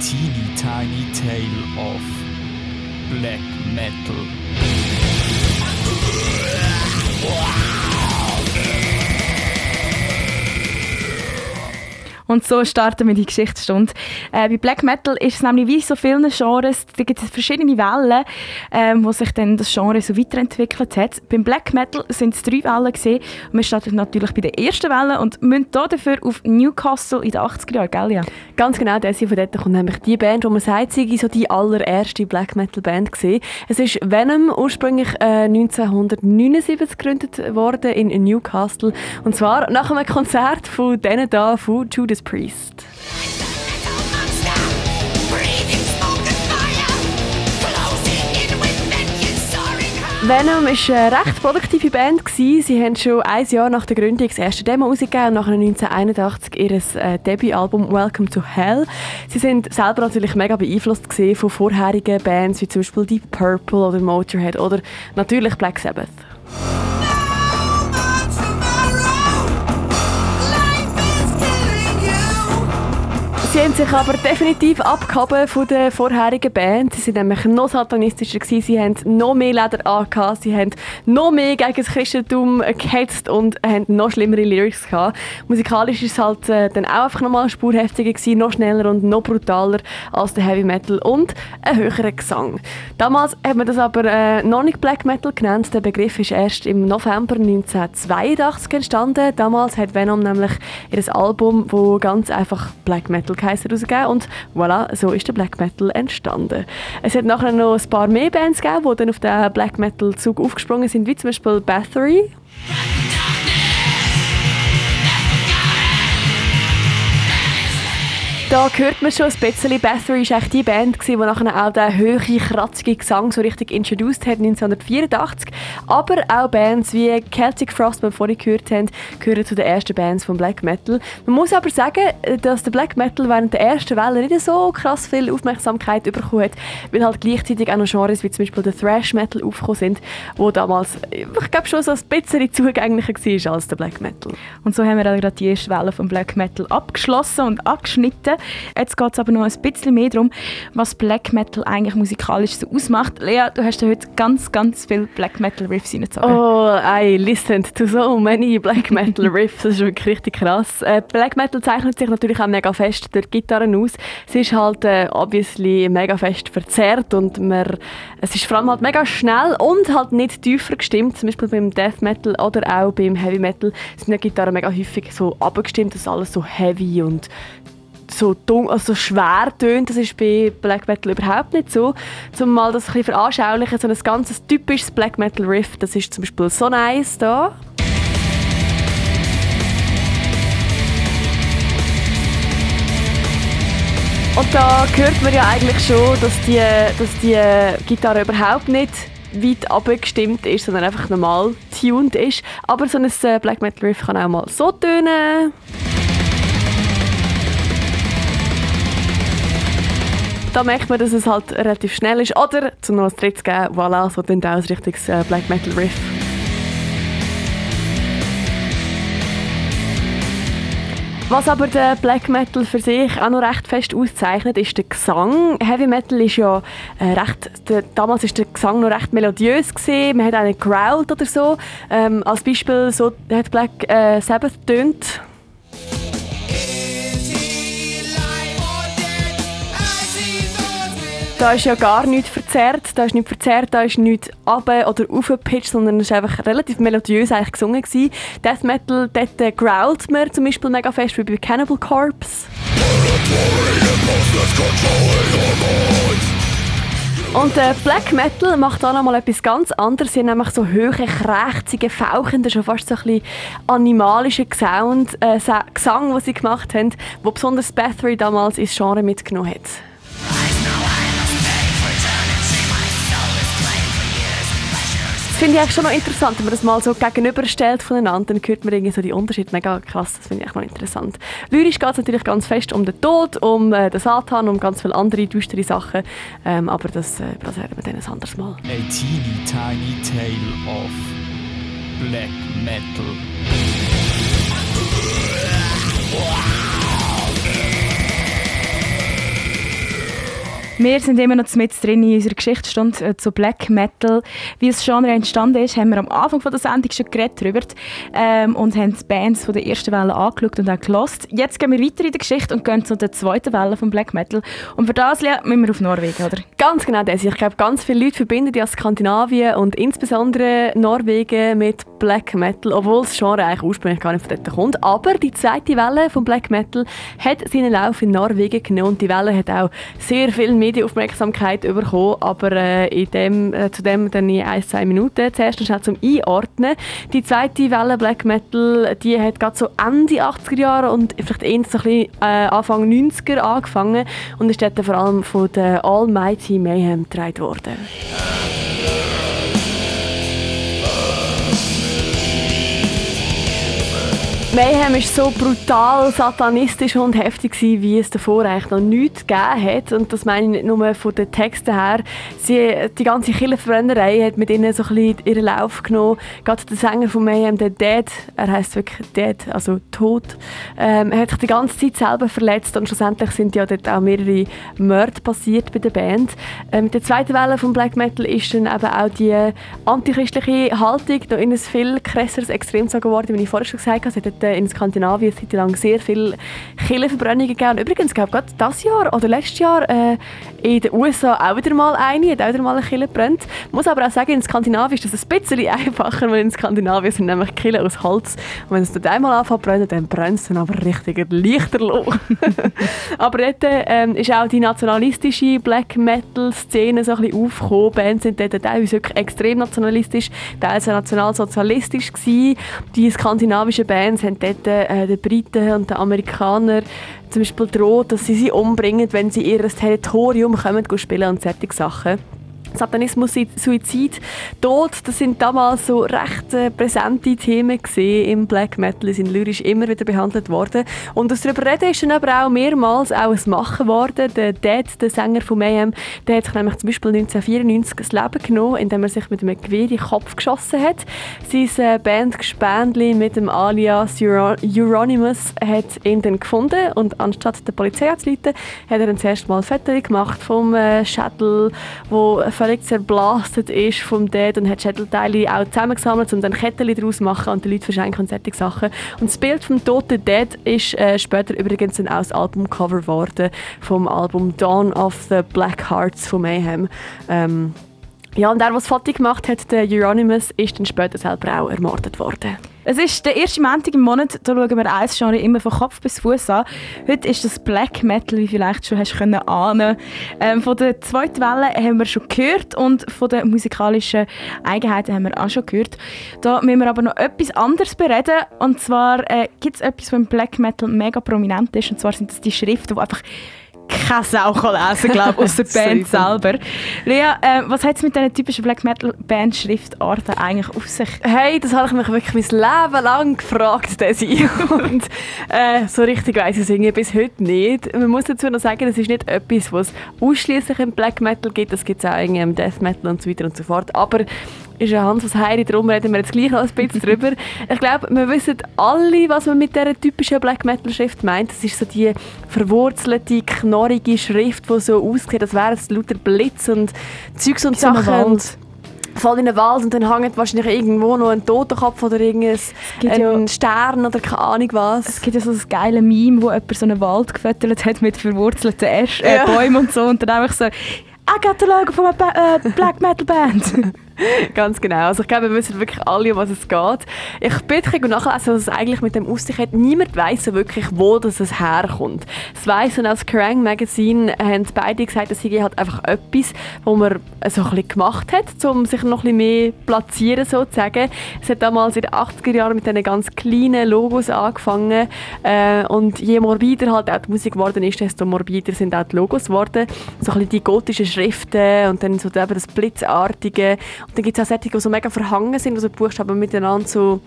teeny tiny tale of black metal. Und so starten wir die Geschichtsstunde. Äh, bei Black Metal ist es nämlich wie so vielen Genres, da gibt es verschiedene Wellen, ähm, wo sich dann das Genre so weiterentwickelt hat. Beim Black Metal sind es drei Wellen gesehen. Wir starten natürlich bei der ersten Welle und müssen hier dafür auf Newcastle in den 80er Jahren, gell? Ja? Ganz genau, das von dort kommt nämlich die Band, wo man sagt, sie so die allererste Black Metal Band gesehen. Es ist Venom, ursprünglich äh, 1979 gegründet worden in Newcastle. Und zwar nach einem Konzert von denen da, von Judas Priest. Venom war eine recht produktive Band. Sie haben schon ein Jahr nach der Gründung das erste Demo rausgegeben und nach 1981 ihr äh, Debütalbum Welcome to Hell. Sie sind selber natürlich mega beeinflusst von vorherigen Bands wie zum Beispiel Deep Purple oder Motorhead oder natürlich Black Sabbath. Sie haben sich aber definitiv abgehoben von der vorherigen Band. Sie waren nämlich noch satanistischer gewesen. Sie haben noch mehr Leder angehabt. Sie haben noch mehr gegen das Christentum gehetzt und haben noch schlimmere Lyrics gehabt. Musikalisch ist es halt äh, dann auch einfach nochmal spurheftiger gewesen, noch schneller und noch brutaler als der Heavy Metal und ein höherer Gesang. Damals hat man das aber äh, noch nicht Black Metal genannt. Der Begriff ist erst im November 1982 entstanden. Damals hat Venom nämlich ihr Album, wo ganz einfach Black Metal geheißen, rausgegeben und voilà, so ist der Black Metal entstanden. Es hat nachher noch ein paar mehr Bands gegeben, die dann auf den Black Metal Zug aufgesprungen sind, wie zum Beispiel Bathory. Da hört man schon ein bisschen. Bathory war die Band, die nachher auch den hohen, kratzigen Gesang so richtig introduced hat, 1984. Aber auch Bands wie Celtic Frost, die wir vorhin gehört haben, gehören zu den ersten Bands von Black Metal. Man muss aber sagen, dass der Black Metal während der ersten Welle nicht so krass viel Aufmerksamkeit bekommen hat, weil halt gleichzeitig auch noch Genres wie zum Beispiel der Thrash Metal aufgekommen sind, wo damals, ich glaube, schon so ein bisschen zugänglicher war als der Black Metal. Und so haben wir gerade die erste Welle von Black Metal abgeschlossen und abgeschnitten. Jetzt geht es aber noch ein bisschen mehr darum, was Black Metal eigentlich musikalisch so ausmacht. Lea, du hast ja heute ganz, ganz viele Black Metal Riffs reingezogen. Oh, I listened to so many Black Metal Riffs. Das ist wirklich richtig krass. Äh, Black Metal zeichnet sich natürlich auch mega fest durch Gitarren aus. Es ist halt äh, obviously mega fest verzerrt und man, es ist vor allem halt mega schnell und halt nicht tiefer gestimmt. Zum Beispiel beim Death Metal oder auch beim Heavy Metal sind die Gitarren mega häufig so abgestimmt, dass alles so heavy und so, dumm, also schwer tönt. Das ist bei Black Metal überhaupt nicht so. Um mal das ein bisschen veranschaulichen, so ein ganz typisches Black Metal Riff, das ist zum Beispiel so nice da. Und da hört man ja eigentlich schon, dass die, dass die Gitarre überhaupt nicht weit abgestimmt ist, sondern einfach normal tuned ist. Aber so ein äh, Black Metal Riff kann auch mal so tönen. Da merkt man, dass es halt relativ schnell ist. Oder, zum noch ein drittes geben, voilà, so dann auch ein richtiges äh, Black Metal Riff. Was aber der Black Metal für sich auch noch recht fest auszeichnet, ist der Gesang. Heavy Metal ist ja äh, recht, der, damals ist der Gesang noch recht melodiös gesehen. Man hat einen growled oder so. Ähm, als Beispiel so hat Black äh, Sabbath tönt. Da ist ja gar nichts verzerrt, da ist nichts verzerrt, da ist nichts runter oder aufgepitcht, sondern es war einfach relativ melodiös eigentlich gesungen. Gewesen. Death Metal, dort äh, growlt man zum Beispiel mega fest, wie bei Cannibal Corpse. Und äh, Black Metal macht da nochmal etwas ganz anderes. Sie haben nämlich so hohe, krächzige, fauchende, schon fast so ein bisschen animalischen Sound, äh, Gesang, den sie gemacht haben, wo besonders Bathory damals ins Genre mitgenommen hat. Finde ich schon noch interessant, wenn man das mal so gegenüberstellt voneinander, dann hört man irgendwie so die Unterschiede mega krass, das finde ich noch interessant. Lyrisch geht es natürlich ganz fest um den Tod, um äh, den Satan, um ganz viele andere düstere Sachen, ähm, aber das, äh, wir dann ein anderes Mal. A teeny tiny tale of black metal. Wir sind immer noch mit drin in unserer Geschichtsstunde äh, zu Black Metal. Wie das Genre entstanden ist, haben wir am Anfang von der Sendung schon geredet darüber ähm, und haben die Bands von der ersten Welle angeschaut und auch gelost. Jetzt gehen wir weiter in der Geschichte und gehen zu der zweiten Welle von Black Metal. Und für das Lea, müssen wir auf Norwegen, oder? Ganz genau das. Ich glaube, ganz viele Leute verbinden ja Skandinavien und insbesondere Norwegen mit Black Metal, obwohl das Genre eigentlich ursprünglich gar nicht von dort kommt. Aber die zweite Welle von Black Metal hat seinen Lauf in Norwegen genommen und die Welle hat auch sehr viel Medienaufmerksamkeit bekommen, aber äh, in dem, äh, zu dem dann in ein, zwei Minuten. Zuerst noch zum Einordnen. Die zweite Welle Black Metal, die hat gerade so Ende 80er Jahre und vielleicht eher so ein bisschen, äh, Anfang 90er angefangen und ist dort vor allem von der Almighty Mayhem getragen worden. Mayhem war so brutal, satanistisch und heftig, gewesen, wie es davor eigentlich noch nichts gegeben hat. Und das meine ich nicht nur von den Texten her. Sie, die ganze Killenverbrennerei hat mit ihnen so ein bisschen ihren Lauf genommen. Gerade der Sänger von Mayhem, der Dead, er heißt wirklich Dead, also tot, ähm, hat sich die ganze Zeit selber verletzt und schlussendlich sind ja dort auch mehrere Morde passiert bei der Band. Ähm, mit der zweiten Welle von Black Metal ist dann eben auch die antichristliche Haltung noch in ein viel krasseres Extrem geworden, wie ich vorher schon gesagt habe in Skandinavien seit lang sehr viele Killenverbrennungen gegeben. Und übrigens, glaube gerade dieses Jahr oder letztes Jahr äh, in den USA auch wieder mal eine, hat auch wieder mal eine Kille gebrannt. Ich muss aber auch sagen, in Skandinavien ist das ein bisschen einfacher, weil in Skandinavien sind nämlich Killen aus Holz. Und wenn es dort einmal anfängt zu brennen, dann brennt es dann aber richtig lichterloh. aber dort ähm, ist auch die nationalistische Black Metal-Szene so ein bisschen aufgekommen. Bands sind dort teilweise wirklich extrem nationalistisch, teilweise nationalsozialistisch gewesen. Die skandinavischen Bands haben dort äh, den Briten und den Amerikanern zum Beispiel droht, dass sie sie umbringen, wenn sie ihr Territorium kommen, spielen und solche Sachen. Satanismus, Suizid, Tod, das sind damals so recht äh, präsente Themen im Black Metal, sind lyrisch immer wieder behandelt worden. Und aus darüber reden ist dann aber auch mehrmals auch ein Machen worden. Der Dead, der Sänger von Mayhem, der hat sich nämlich zum Beispiel 1994 das Leben genommen, indem er sich mit einem Gewehr in den Kopf geschossen hat. Sein äh, Band Gespendli mit dem alias Euronymous hat ihn dann gefunden und anstatt der Polizei anzuleiten, hat er dann zuerst mal Fotos gemacht vom äh, Schädel, wo völlig zerblastet ist vom Dead und hat Schädelteile auch zusammengesammelt, um dann Ketten daraus zu machen und den Leuten verschenken und solche Sachen. Und das Bild vom toten Dead ist äh, später übrigens dann auch das Albumcover geworden vom Album Dawn of the Black Hearts von Mayhem. Ähm, ja, und der, der das Foto gemacht hat, der Euronymous, ist dann später selber auch ermordet worden. Es ist der erste Montag im Monat, da schauen wir eins Genre immer von Kopf bis Fuß an. Heute ist das Black Metal, wie vielleicht schon hast können ahnen. Ähm, von der zweiten Welle haben wir schon gehört und von den musikalischen Eigenheiten haben wir auch schon gehört. Da müssen wir aber noch etwas anderes bereden und zwar äh, gibt es etwas, was im Black Metal mega prominent ist und zwar sind das die Schriften, die einfach keine Sau lesen glaube aus der Band selber. Lea, äh, was hat es mit diesen typischen Black Metal Band Schriftarten eigentlich auf sich? Hey, das habe ich mich wirklich mein Leben lang gefragt, Desi. Und äh, so richtig weiss ich es bis heute nicht. Man muss dazu noch sagen, das ist nicht etwas, was es ausschließlich im Black Metal gibt. Das gibt es auch im Death Metal und so weiter und so fort. Aber ist ja Hans was Heiri, darum reden wir jetzt gleich noch ein bisschen drüber. Ich glaube, wir wissen alle, was man mit dieser typischen Black Metal Schrift meint. Das ist so die verwurzelte, knorrige Schrift, die so aussieht, als wäre es lauter Blitz und Zeugs und Sachen. Und voll in den Wald und dann hängt wahrscheinlich irgendwo noch ein Totenkopf oder irgendein ein ja, Stern oder keine Ahnung was. Es gibt ja so ein geiles Meme, wo jemand so einen Wald gefüttert hat mit verwurzelten Äsch, äh, ja. Bäumen und so und dann einfach so «I got the logo von einer äh, Black Metal Band!» Ganz genau. Also ich glaube, wir wissen wirklich alle, um was es geht. Ich bitte euch nachlesen, was es eigentlich mit dem Aussicht hat. Niemand weiß so wirklich, wo das es herkommt. Das weiss und als Kerrang Magazine haben beide gesagt, dass sie halt einfach etwas, was man so ein bisschen gemacht hat, um sich noch ein bisschen mehr platzieren sozusagen. Es hat damals in den 80er Jahren mit diesen ganz kleinen Logos angefangen äh, und je morbider halt auch die Musik geworden ist, desto morbider sind auch die Logos geworden. So ein bisschen die gotischen Schriften und dann so eben das Blitzartige und dann gibt es auch solche, die so mega verhangen sind, also Buchstaben miteinander so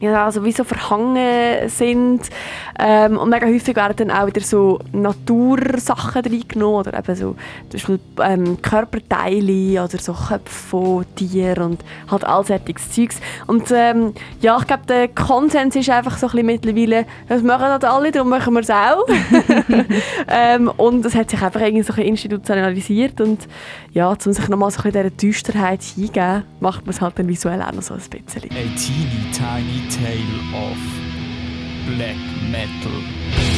ja, also wie so verhangen sind. Ähm, und mega häufig werden dann auch wieder so Natursachen reingenommen oder eben so zum Beispiel ähm, Körperteile oder so Köpfe von Tieren und halt all solches Zeugs. Und ähm, ja, ich glaube, der Konsens ist einfach so ein bisschen mittlerweile, das machen halt alle, darum machen wir es auch. ähm, und es hat sich einfach irgendwie so ein bisschen institutionalisiert und ja, um sich nochmal so ein bisschen dieser Düsterheit hingeben, macht man es halt dann visuell auch noch so ein bisschen. A teeny tiny tale of black metal.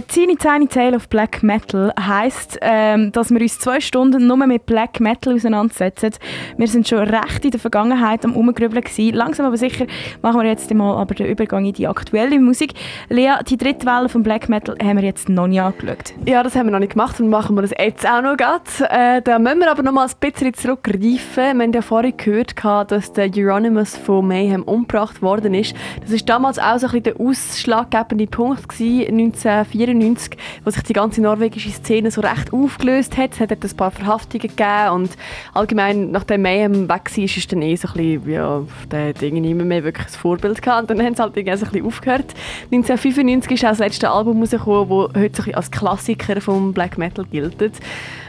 Teeny Tiny Tale of Black Metal heisst, ähm, dass wir uns zwei Stunden nur mit Black Metal auseinandersetzen. Wir sind schon recht in der Vergangenheit am Umgrübeln. Langsam aber sicher machen wir jetzt mal aber den Übergang in die aktuelle Musik. Lea, die dritte Welle von Black Metal haben wir jetzt noch nicht angeschaut. Ja, das haben wir noch nicht gemacht und machen wir das jetzt auch noch grad. Äh, da müssen wir aber noch mal ein bisschen zurückgreifen. Wir haben ja vorhin gehört, dass der Euronymous von Mayhem umgebracht worden ist. Das war damals auch so ein bisschen der ausschlaggebende Punkt gewesen, 1994 1994, wo sich die ganze norwegische Szene so recht aufgelöst hat. Es hat ein paar Verhaftungen gegeben und allgemein, nachdem Mayhem weg war, ist dann eh so ein bisschen, ja, der hat irgendwie nicht mehr wirklich ein Vorbild gehabt. Und dann haben sie halt irgendwie so ein bisschen aufgehört. 1995 ist auch das letzte Album rausgekommen, das heute so als Klassiker vom Black Metal gilt.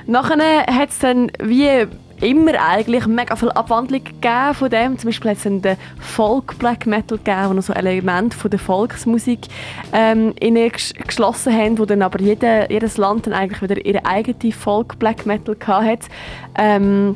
Nachher hat es dann wie immer eigentlich mega viel Abwandlung gegeben von dem. Zum Beispiel hat es den Folk Black Metal gegeben, wo noch so Elemente von der Volksmusik ähm, geschlossen haben, wo dann aber jede, jedes Land dann eigentlich wieder ihre eigene Folk Black Metal hatte. Ähm,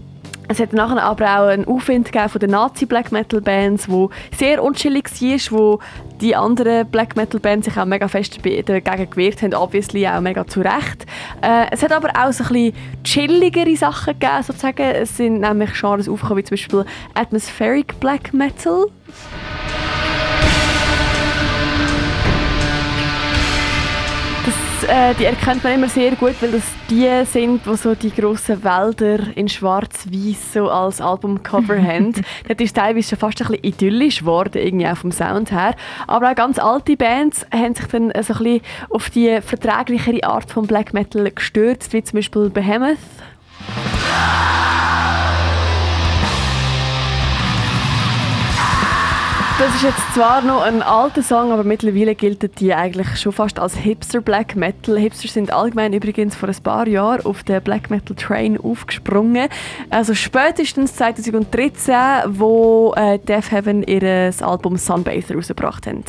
es hat nachher aber auch einen Aufwind von den Nazi-Black Metal-Bands, wo sehr unchillig war, wo die anderen Black Metal-Bands sich auch mega fest dagegen gewehrt haben, obviously auch mega zu Recht. Äh, es hat aber auch so ein bisschen chilligere Sachen gegeben, sozusagen. Es sind nämlich Genres aufgekommen, wie zum Beispiel Atmospheric Black Metal. Äh, die erkennt man immer sehr gut, weil das die sind, die so die grossen Wälder in schwarz-weiß so als Albumcover haben. Das ist teilweise schon fast ein bisschen idyllisch geworden, irgendwie auch vom Sound her. Aber auch ganz alte Bands haben sich dann so ein bisschen auf die verträglichere Art von Black Metal gestürzt, wie zum Beispiel Behemoth. Das ist jetzt zwar noch ein alter Song, aber mittlerweile gilt die eigentlich schon fast als Hipster Black Metal. Hipster sind allgemein übrigens vor ein paar Jahren auf den Black Metal Train aufgesprungen. Also spätestens 2013, wo äh, Death Heaven ihr Album Sunbather rausgebracht haben.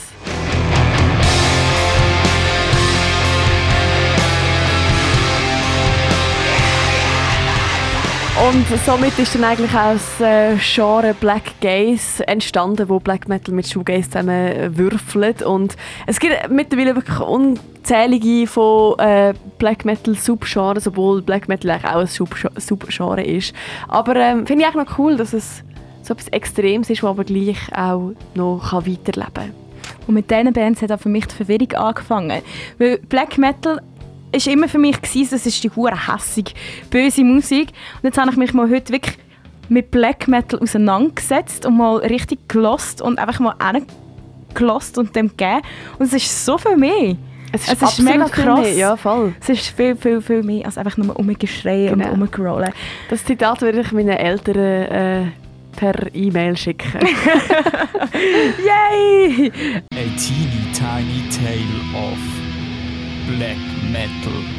Und somit ist dann eigentlich auch das äh, Genre Black Gaze entstanden, wo Black Metal mit Shoegaze zusammen würfelt. Und es gibt mittlerweile wirklich unzählige von äh, Black Metal Subgenres, obwohl Black Metal auch ein Subgenre ist. Aber ähm, finde ich eigentlich noch cool, dass es so etwas Extremes ist, das aber gleich auch noch weiterleben kann. Und mit diesen Bands hat auch für mich die Verwirrung angefangen. Weil Black Metal ist immer für mich gewesen, das ist die hure hässig böse Musik. Und jetzt habe ich mich mal heute wirklich mit Black Metal auseinandergesetzt und mal richtig gelost und einfach mal gelost und dem gegeben. Und es ist so viel mehr. Es ist, es ist mega krass. Mehr, ja, voll. Es ist viel, viel, viel mehr als einfach nur umgeschrien genau. und umgerollen. Das Zitat würde ich meinen Eltern äh, per E-Mail schicken. Yay! A teeny tiny tale of black metal.